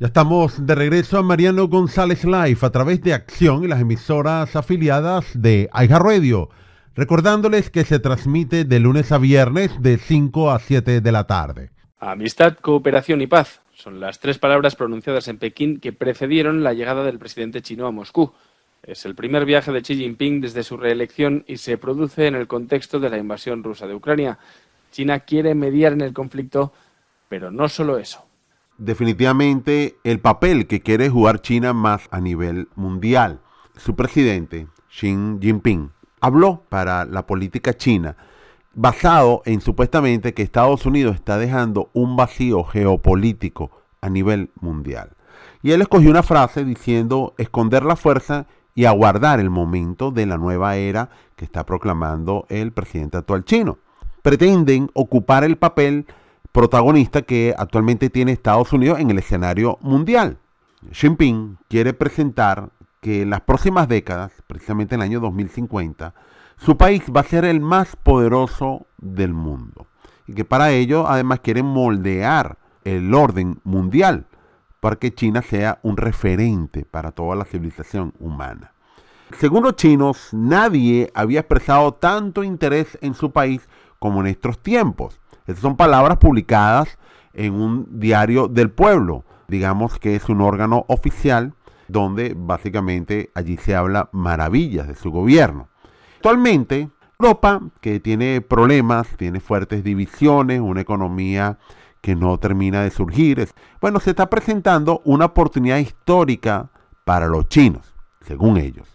Ya estamos de regreso a Mariano González Live a través de Acción y las emisoras afiliadas de Aiga Radio. Recordándoles que se transmite de lunes a viernes de 5 a 7 de la tarde. Amistad, cooperación y paz son las tres palabras pronunciadas en Pekín que precedieron la llegada del presidente chino a Moscú. Es el primer viaje de Xi Jinping desde su reelección y se produce en el contexto de la invasión rusa de Ucrania. China quiere mediar en el conflicto, pero no solo eso definitivamente el papel que quiere jugar China más a nivel mundial. Su presidente, Xi Jinping, habló para la política china basado en supuestamente que Estados Unidos está dejando un vacío geopolítico a nivel mundial. Y él escogió una frase diciendo esconder la fuerza y aguardar el momento de la nueva era que está proclamando el presidente actual chino. Pretenden ocupar el papel protagonista que actualmente tiene Estados Unidos en el escenario mundial. Xi Jinping quiere presentar que en las próximas décadas, precisamente en el año 2050, su país va a ser el más poderoso del mundo. Y que para ello además quiere moldear el orden mundial para que China sea un referente para toda la civilización humana. Según los chinos, nadie había expresado tanto interés en su país como en estos tiempos. Estas son palabras publicadas en un diario del pueblo, digamos que es un órgano oficial donde básicamente allí se habla maravillas de su gobierno. Actualmente, Europa, que tiene problemas, tiene fuertes divisiones, una economía que no termina de surgir, bueno, se está presentando una oportunidad histórica para los chinos, según ellos.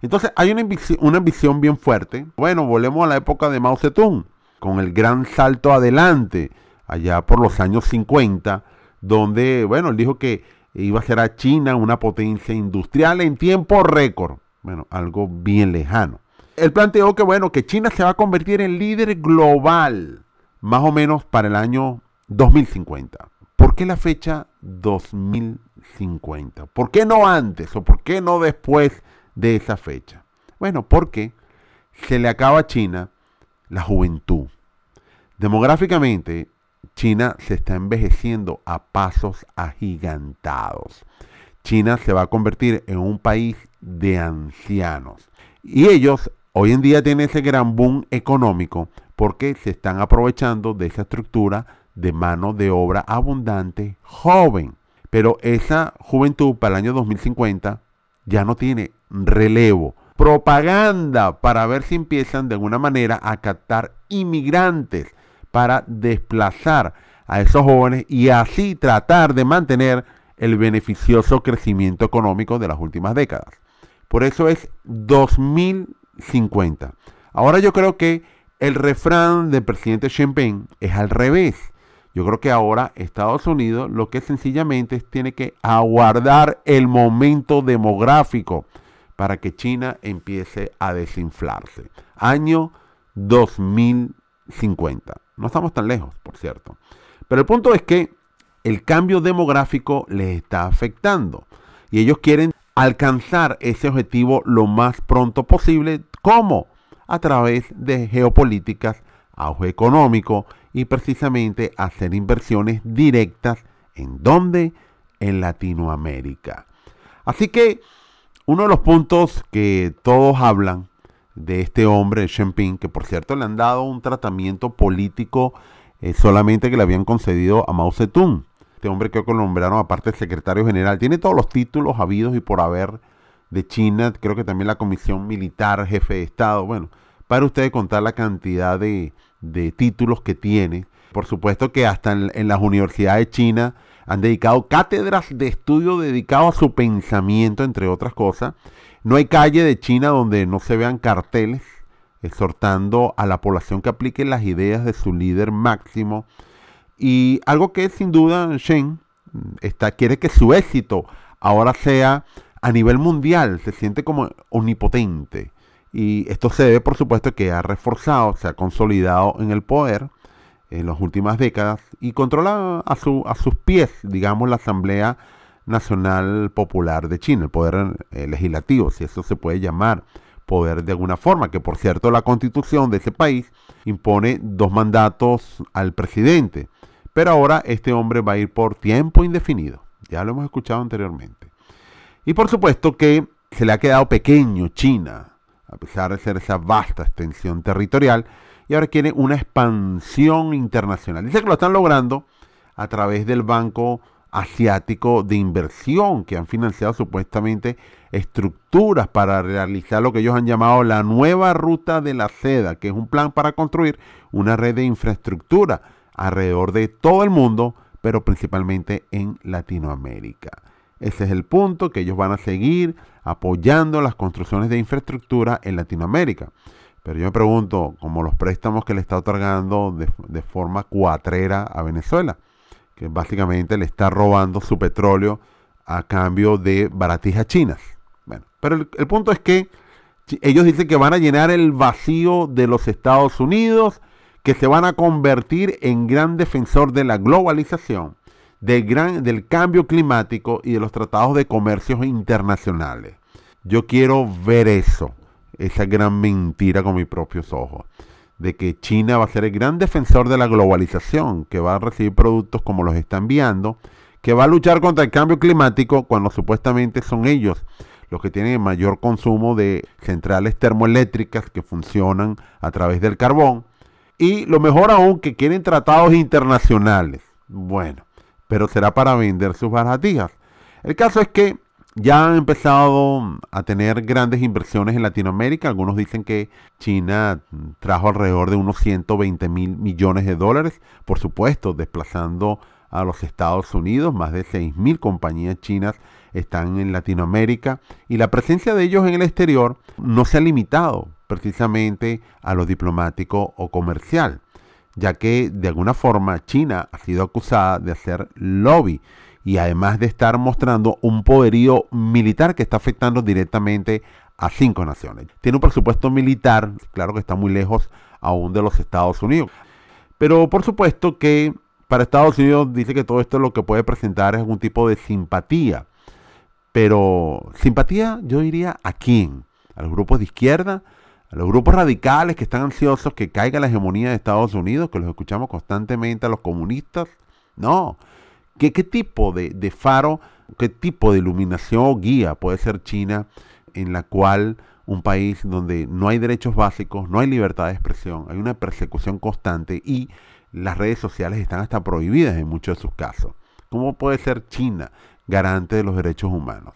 Entonces hay una, una visión bien fuerte. Bueno, volvemos a la época de Mao Zedong con el gran salto adelante allá por los años 50, donde, bueno, él dijo que iba a ser a China una potencia industrial en tiempo récord. Bueno, algo bien lejano. Él planteó que, bueno, que China se va a convertir en líder global, más o menos para el año 2050. ¿Por qué la fecha 2050? ¿Por qué no antes o por qué no después de esa fecha? Bueno, porque se le acaba a China la juventud. Demográficamente, China se está envejeciendo a pasos agigantados. China se va a convertir en un país de ancianos. Y ellos hoy en día tienen ese gran boom económico porque se están aprovechando de esa estructura de mano de obra abundante joven. Pero esa juventud para el año 2050 ya no tiene relevo propaganda para ver si empiezan de alguna manera a captar inmigrantes para desplazar a esos jóvenes y así tratar de mantener el beneficioso crecimiento económico de las últimas décadas. Por eso es 2050. Ahora yo creo que el refrán del presidente Jinping es al revés. Yo creo que ahora Estados Unidos lo que sencillamente tiene que aguardar el momento demográfico para que China empiece a desinflarse. Año 2050. No estamos tan lejos, por cierto. Pero el punto es que el cambio demográfico les está afectando y ellos quieren alcanzar ese objetivo lo más pronto posible. ¿Cómo? A través de geopolíticas, auge económico y precisamente hacer inversiones directas en dónde? En Latinoamérica. Así que uno de los puntos que todos hablan de este hombre, Jinping, que por cierto le han dado un tratamiento político eh, solamente que le habían concedido a Mao Zedong. Este hombre que nombraron aparte de secretario general. Tiene todos los títulos habidos y por haber de China. Creo que también la comisión militar, jefe de Estado. Bueno, para ustedes contar la cantidad de, títulos que tiene. Por supuesto que hasta en, en las universidades chinas han dedicado cátedras de estudio dedicadas a su pensamiento, entre otras cosas. No hay calle de China donde no se vean carteles exhortando a la población que aplique las ideas de su líder máximo. Y algo que sin duda Shen está, quiere que su éxito ahora sea a nivel mundial, se siente como omnipotente. Y esto se debe, por supuesto, que ha reforzado, se ha consolidado en el poder en las últimas décadas y controla a, su, a sus pies, digamos, la Asamblea Nacional Popular de China, el poder eh, legislativo, si eso se puede llamar poder de alguna forma, que por cierto la constitución de ese país impone dos mandatos al presidente, pero ahora este hombre va a ir por tiempo indefinido. Ya lo hemos escuchado anteriormente. Y por supuesto que se le ha quedado pequeño China, a pesar de ser esa vasta extensión territorial, y ahora quiere una expansión internacional. Dice que lo están logrando a través del Banco Asiático de Inversión, que han financiado supuestamente estructuras para realizar lo que ellos han llamado la nueva ruta de la seda, que es un plan para construir una red de infraestructura alrededor de todo el mundo, pero principalmente en Latinoamérica. Ese es el punto que ellos van a seguir apoyando las construcciones de infraestructura en Latinoamérica. Pero yo me pregunto, como los préstamos que le está otorgando de, forma cuatrera a Venezuela, que básicamente le está robando su petróleo a cambio de baratijas chinas. Bueno, pero el, el punto es que ellos dicen que van a llenar el vacío de los Estados Unidos, que se van a convertir en gran defensor de la globalización, del, gran, del cambio climático y de los tratados de comercio internacionales. Yo quiero ver eso esa gran mentira con mis propios ojos, de que China va a ser el gran defensor de la globalización, que va a recibir productos como los está enviando, que va a luchar contra el cambio climático cuando supuestamente son ellos los que tienen el mayor consumo de centrales termoeléctricas que funcionan a través del carbón. Y lo mejor aún, que quieren tratados internacionales. Bueno, pero será para vender sus baratijas. El caso es que ya han empezado a tener grandes inversiones en Latinoamérica. Algunos dicen que China trajo alrededor de unos 120 mil millones de dólares, por supuesto, desplazando a los Estados Unidos. Más de 6 mil compañías chinas están en Latinoamérica y la presencia de ellos en el exterior no se ha limitado precisamente a lo diplomático o comercial, ya que de alguna forma China ha sido acusada de hacer lobby y además de estar mostrando un poderío militar que está afectando directamente a cinco naciones. Tiene un presupuesto militar, claro que está muy lejos aún de los Estados Unidos. Pero por supuesto que para Estados Unidos dice que todo esto lo que puede presentar es algún tipo de simpatía. Pero simpatía yo diría a quién? A los grupos de izquierda, a los grupos radicales que están ansiosos que caiga la hegemonía de Estados Unidos, que los escuchamos constantemente a los comunistas. No, ¿Qué, tipo de, faro, qué tipo de iluminación o guía puede ser China en la cual un país donde no hay derechos básicos, no hay libertad de expresión, hay una persecución constante y las redes sociales están hasta prohibidas en muchos de sus casos? ¿Cómo puede ser China garante de los derechos humanos?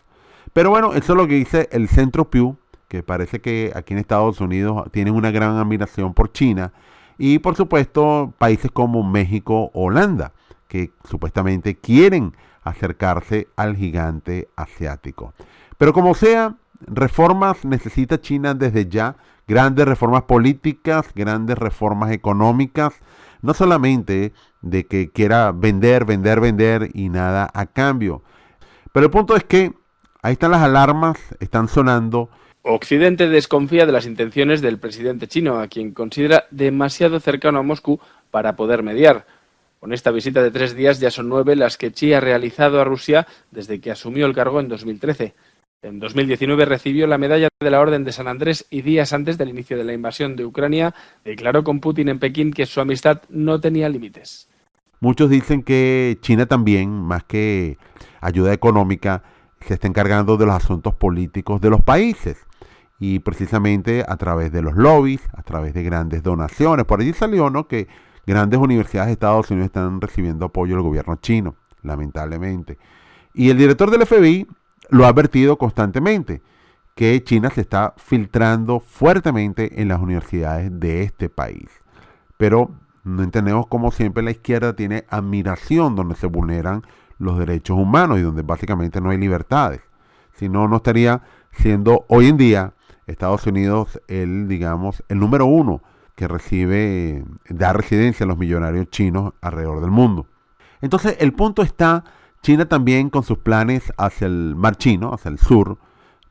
Pero bueno, eso es lo que dice el Centro Pew, que parece que aquí en Estados Unidos tienen una gran admiración por China y por supuesto países como México, Holanda que supuestamente quieren acercarse al gigante asiático. Pero como sea, reformas necesita China desde ya, grandes reformas políticas, grandes reformas económicas, no solamente de que quiera vender, vender, vender y nada a cambio. Pero el punto es que ahí están las alarmas, están sonando. Occidente desconfía de las intenciones del presidente chino, a quien considera demasiado cercano a Moscú para poder mediar. Con esta visita de tres días ya son nueve las que Xi ha realizado a Rusia desde que asumió el cargo en 2013. En 2019 recibió la medalla de la Orden de San Andrés y días antes del inicio de la invasión de Ucrania declaró con Putin en Pekín que su amistad no tenía límites. Muchos dicen que China también, más que ayuda económica, se está encargando de los asuntos políticos de los países y precisamente a través de los lobbies, a través de grandes donaciones. Por allí salió ¿no? que grandes universidades de Estados Unidos están recibiendo apoyo del gobierno chino, lamentablemente. Y el director del FBI lo ha advertido constantemente, que China se está filtrando fuertemente en las universidades de este país. Pero no entendemos cómo siempre la izquierda tiene admiración donde se vulneran los derechos humanos y donde básicamente no hay libertades. Si no, no estaría siendo hoy en día Estados Unidos el, digamos, el número uno que recibe, da residencia a los millonarios chinos alrededor del mundo. Entonces, el punto está, China también con sus planes hacia el mar chino, hacia el sur,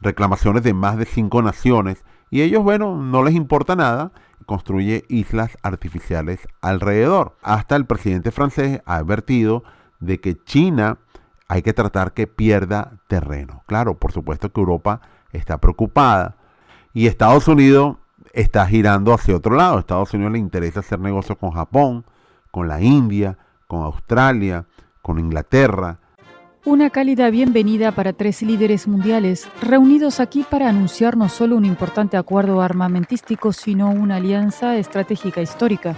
reclamaciones de más de cinco naciones, y ellos, bueno, no les importa nada, construye islas artificiales alrededor. Hasta el presidente francés ha advertido de que China hay que tratar que pierda terreno. Claro, por supuesto que Europa está preocupada y Estados Unidos está girando hacia otro lado. A Estados Unidos le interesa hacer negocios con Japón, con la India, con Australia, con Inglaterra. Una cálida bienvenida para tres líderes mundiales, reunidos aquí para anunciar no solo un importante acuerdo armamentístico, sino una alianza estratégica histórica.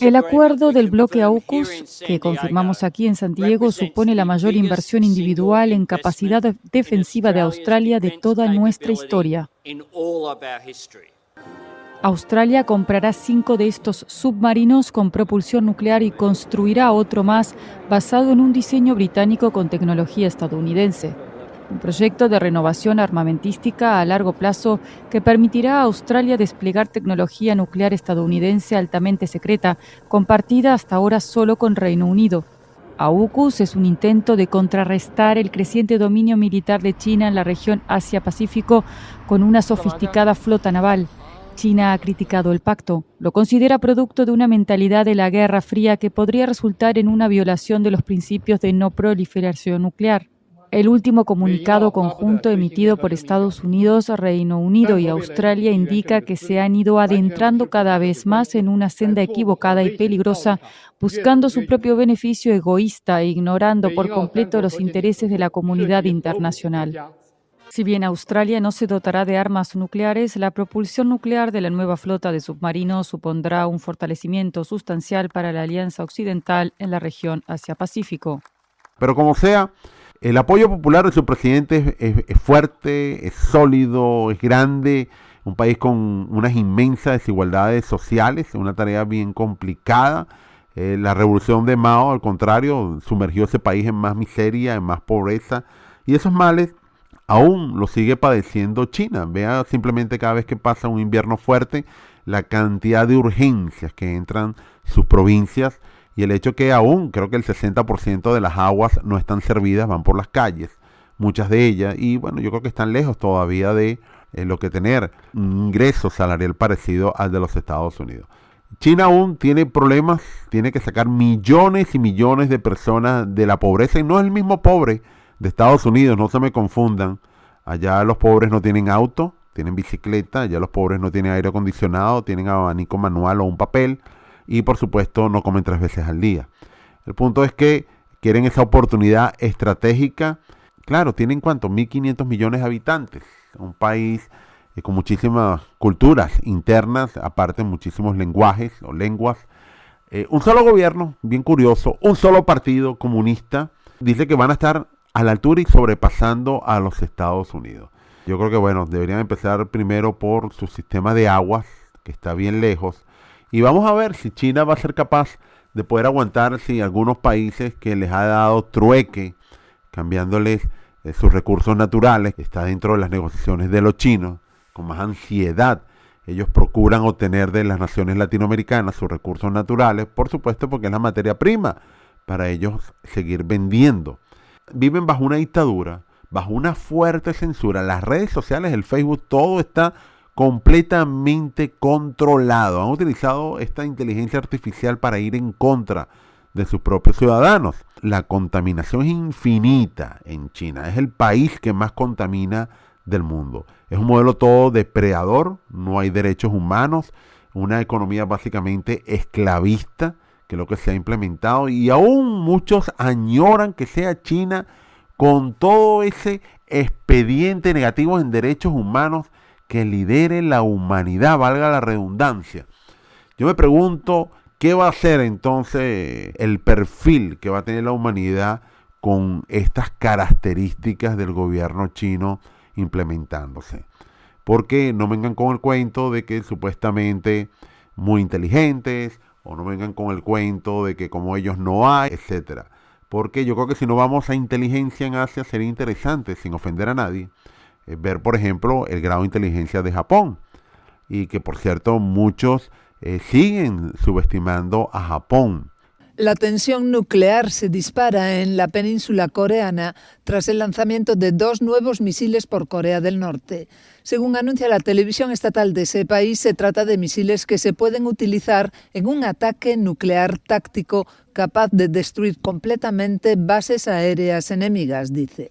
El acuerdo del bloque AUKUS, que confirmamos aquí en San Diego, supone la mayor inversión individual en capacidad defensiva de Australia de toda nuestra historia. Australia comprará cinco de estos submarinos con propulsión nuclear y construirá otro más basado en un diseño británico con tecnología estadounidense. Un proyecto de renovación armamentística a largo plazo que permitirá a Australia desplegar tecnología nuclear estadounidense altamente secreta, compartida hasta ahora solo con Reino Unido. AUKUS es un intento de contrarrestar el creciente dominio militar de China en la región Asia-Pacífico con una sofisticada flota naval. China ha criticado el pacto, lo considera producto de una mentalidad de la Guerra Fría que podría resultar en una violación de los principios de no proliferación nuclear. El último comunicado conjunto emitido por Estados Unidos, Reino Unido y Australia indica que se han ido adentrando cada vez más en una senda equivocada y peligrosa, buscando su propio beneficio egoísta e ignorando por completo los intereses de la comunidad internacional. Si bien Australia no se dotará de armas nucleares, la propulsión nuclear de la nueva flota de submarinos supondrá un fortalecimiento sustancial para la Alianza Occidental en la región Asia-Pacífico. Pero como sea, el apoyo popular de su presidente es, fuerte, es sólido, es grande, un país con unas inmensas desigualdades sociales, una tarea bien complicada. Eh, la revolución de Mao, al contrario, sumergió ese país en más miseria, en más pobreza, y esos males aún lo sigue padeciendo China. Vea simplemente cada vez que pasa un invierno fuerte, la cantidad de urgencias que entran sus provincias y el hecho que aún creo que el 60% de las aguas no están servidas, van por las calles, muchas de ellas, y bueno, yo creo que están lejos todavía de eh, lo que tener un ingreso salarial parecido al de los Estados Unidos. China aún tiene problemas, tiene que sacar millones y millones de personas de la pobreza y no es el mismo pobre de Estados Unidos, no se me confundan. Allá los pobres no tienen auto, tienen bicicleta, allá los pobres no tienen aire acondicionado, tienen abanico manual o un papel y por supuesto no comen tres veces al día. El punto es que quieren esa oportunidad estratégica. Claro, tienen cuánto, 1.500 millones de habitantes, un país eh, con muchísimas culturas internas, aparte muchísimos lenguajes o lenguas. Eh, un solo gobierno, bien curioso, un solo partido comunista, dice que van a estar a la altura y sobrepasando a los Estados Unidos. Yo creo que, bueno, deberían empezar primero por su sistema de aguas, que está bien lejos, y vamos a ver si China va a ser capaz de poder aguantar si algunos países que les ha dado trueque, cambiándoles eh, sus recursos naturales, está dentro de las negociaciones de los chinos, con más ansiedad. Ellos procuran obtener de las naciones latinoamericanas sus recursos naturales, por supuesto porque es la materia prima para ellos seguir vendiendo viven bajo una dictadura, bajo una fuerte censura. Las redes sociales, el Facebook, todo está completamente controlado. Han utilizado esta inteligencia artificial para ir en contra de sus propios ciudadanos. La contaminación es infinita en China. Es el país que más contamina del mundo. Es un modelo todo depredador, no hay derechos humanos, una economía básicamente esclavista que es lo que se ha implementado, y aún muchos añoran que sea China con todo ese expediente negativo en derechos humanos que lidere la humanidad, valga la redundancia. Yo me pregunto, ¿qué va a ser entonces el perfil que va a tener la humanidad con estas características del gobierno chino implementándose? Porque no vengan con el cuento de que supuestamente muy inteligentes, o no vengan con el cuento de que como ellos no hay, etcétera. Porque yo creo que si no vamos a inteligencia en Asia sería interesante, sin ofender a nadie, eh, ver por ejemplo el grado de inteligencia de Japón. Y que por cierto muchos eh, siguen subestimando a Japón. La tensión nuclear se dispara en la península coreana tras el lanzamiento de dos nuevos misiles por Corea del Norte. Según anuncia la televisión estatal de ese país, se trata de misiles que se pueden utilizar en un ataque nuclear táctico capaz de destruir completamente bases aéreas enemigas, dice.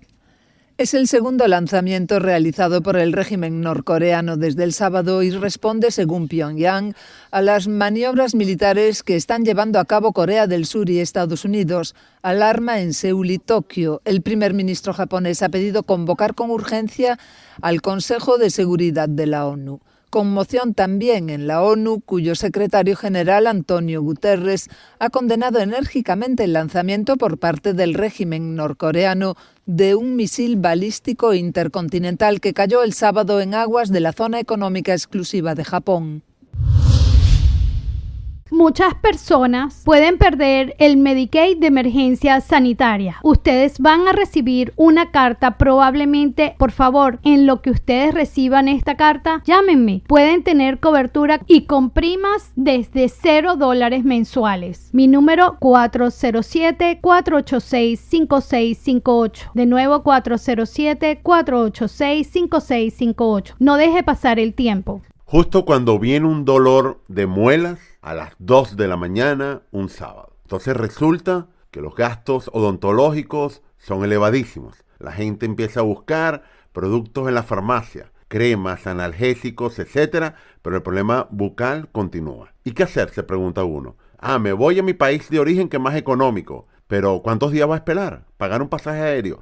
Es el segundo lanzamiento realizado por el régimen norcoreano desde el sábado y responde, según Pyongyang, a las maniobras militares que están llevando a cabo Corea del Sur y Estados Unidos. Alarma en Seúl y Tokio. El primer ministro japonés ha pedido convocar con urgencia al Consejo de Seguridad de la ONU. Conmoción también en la ONU, cuyo secretario general Antonio Guterres ha condenado enérgicamente el lanzamiento por parte del régimen norcoreano de un misil balístico intercontinental que cayó el sábado en aguas de la zona económica exclusiva de Japón muchas personas pueden perder el Medicaid de emergencia sanitaria. Ustedes van a recibir una carta probablemente, por favor, en lo que ustedes reciban esta carta, llámenme. Pueden tener cobertura y con primas desde 0 dólares mensuales. Mi número 407-486-5658. De nuevo 407-486-5658. No deje pasar el tiempo. Justo cuando viene un dolor de muelas, a las 2 de la mañana un sábado. Entonces resulta que los gastos odontológicos son elevadísimos. La gente empieza a buscar productos en la farmacia, cremas, analgésicos, etcétera, pero el problema bucal continúa. ¿Y qué hacer? Se pregunta uno. Ah, me voy a mi país de origen que es más económico. Pero ¿cuántos días va a esperar? Pagar un pasaje aéreo.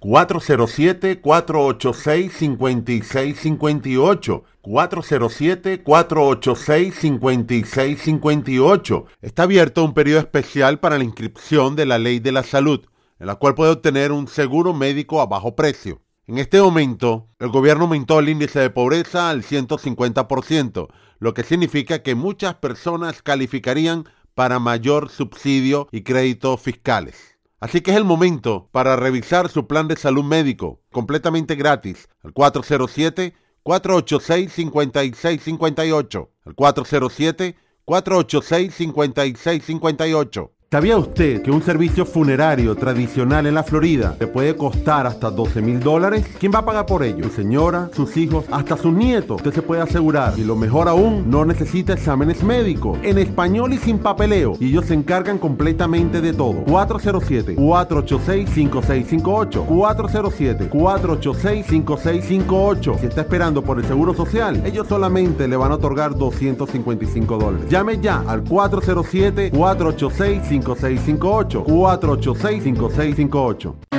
407-486-5658. 407-486-5658. Está abierto un periodo especial para la inscripción de la Ley de la Salud, en la cual puede obtener un seguro médico a bajo precio. En este momento, el gobierno aumentó el índice de pobreza al 150%, lo que significa que muchas personas calificarían para mayor subsidio y créditos fiscales. Así que es el momento para revisar su plan de salud médico completamente gratis al 407-486-5658. Al 407-486-5658. ¿Sabía usted que un servicio funerario tradicional en la Florida le puede costar hasta 12 mil dólares? ¿Quién va a pagar por ello? Su señora, sus hijos, hasta sus nietos. Usted se puede asegurar. Y lo mejor aún, no necesita exámenes médicos. En español y sin papeleo. Y ellos se encargan completamente de todo. 407-486-5658. 407-486-5658. Si está esperando por el seguro social, ellos solamente le van a otorgar 255 dólares. Llame ya al 407 486 5658 486 5658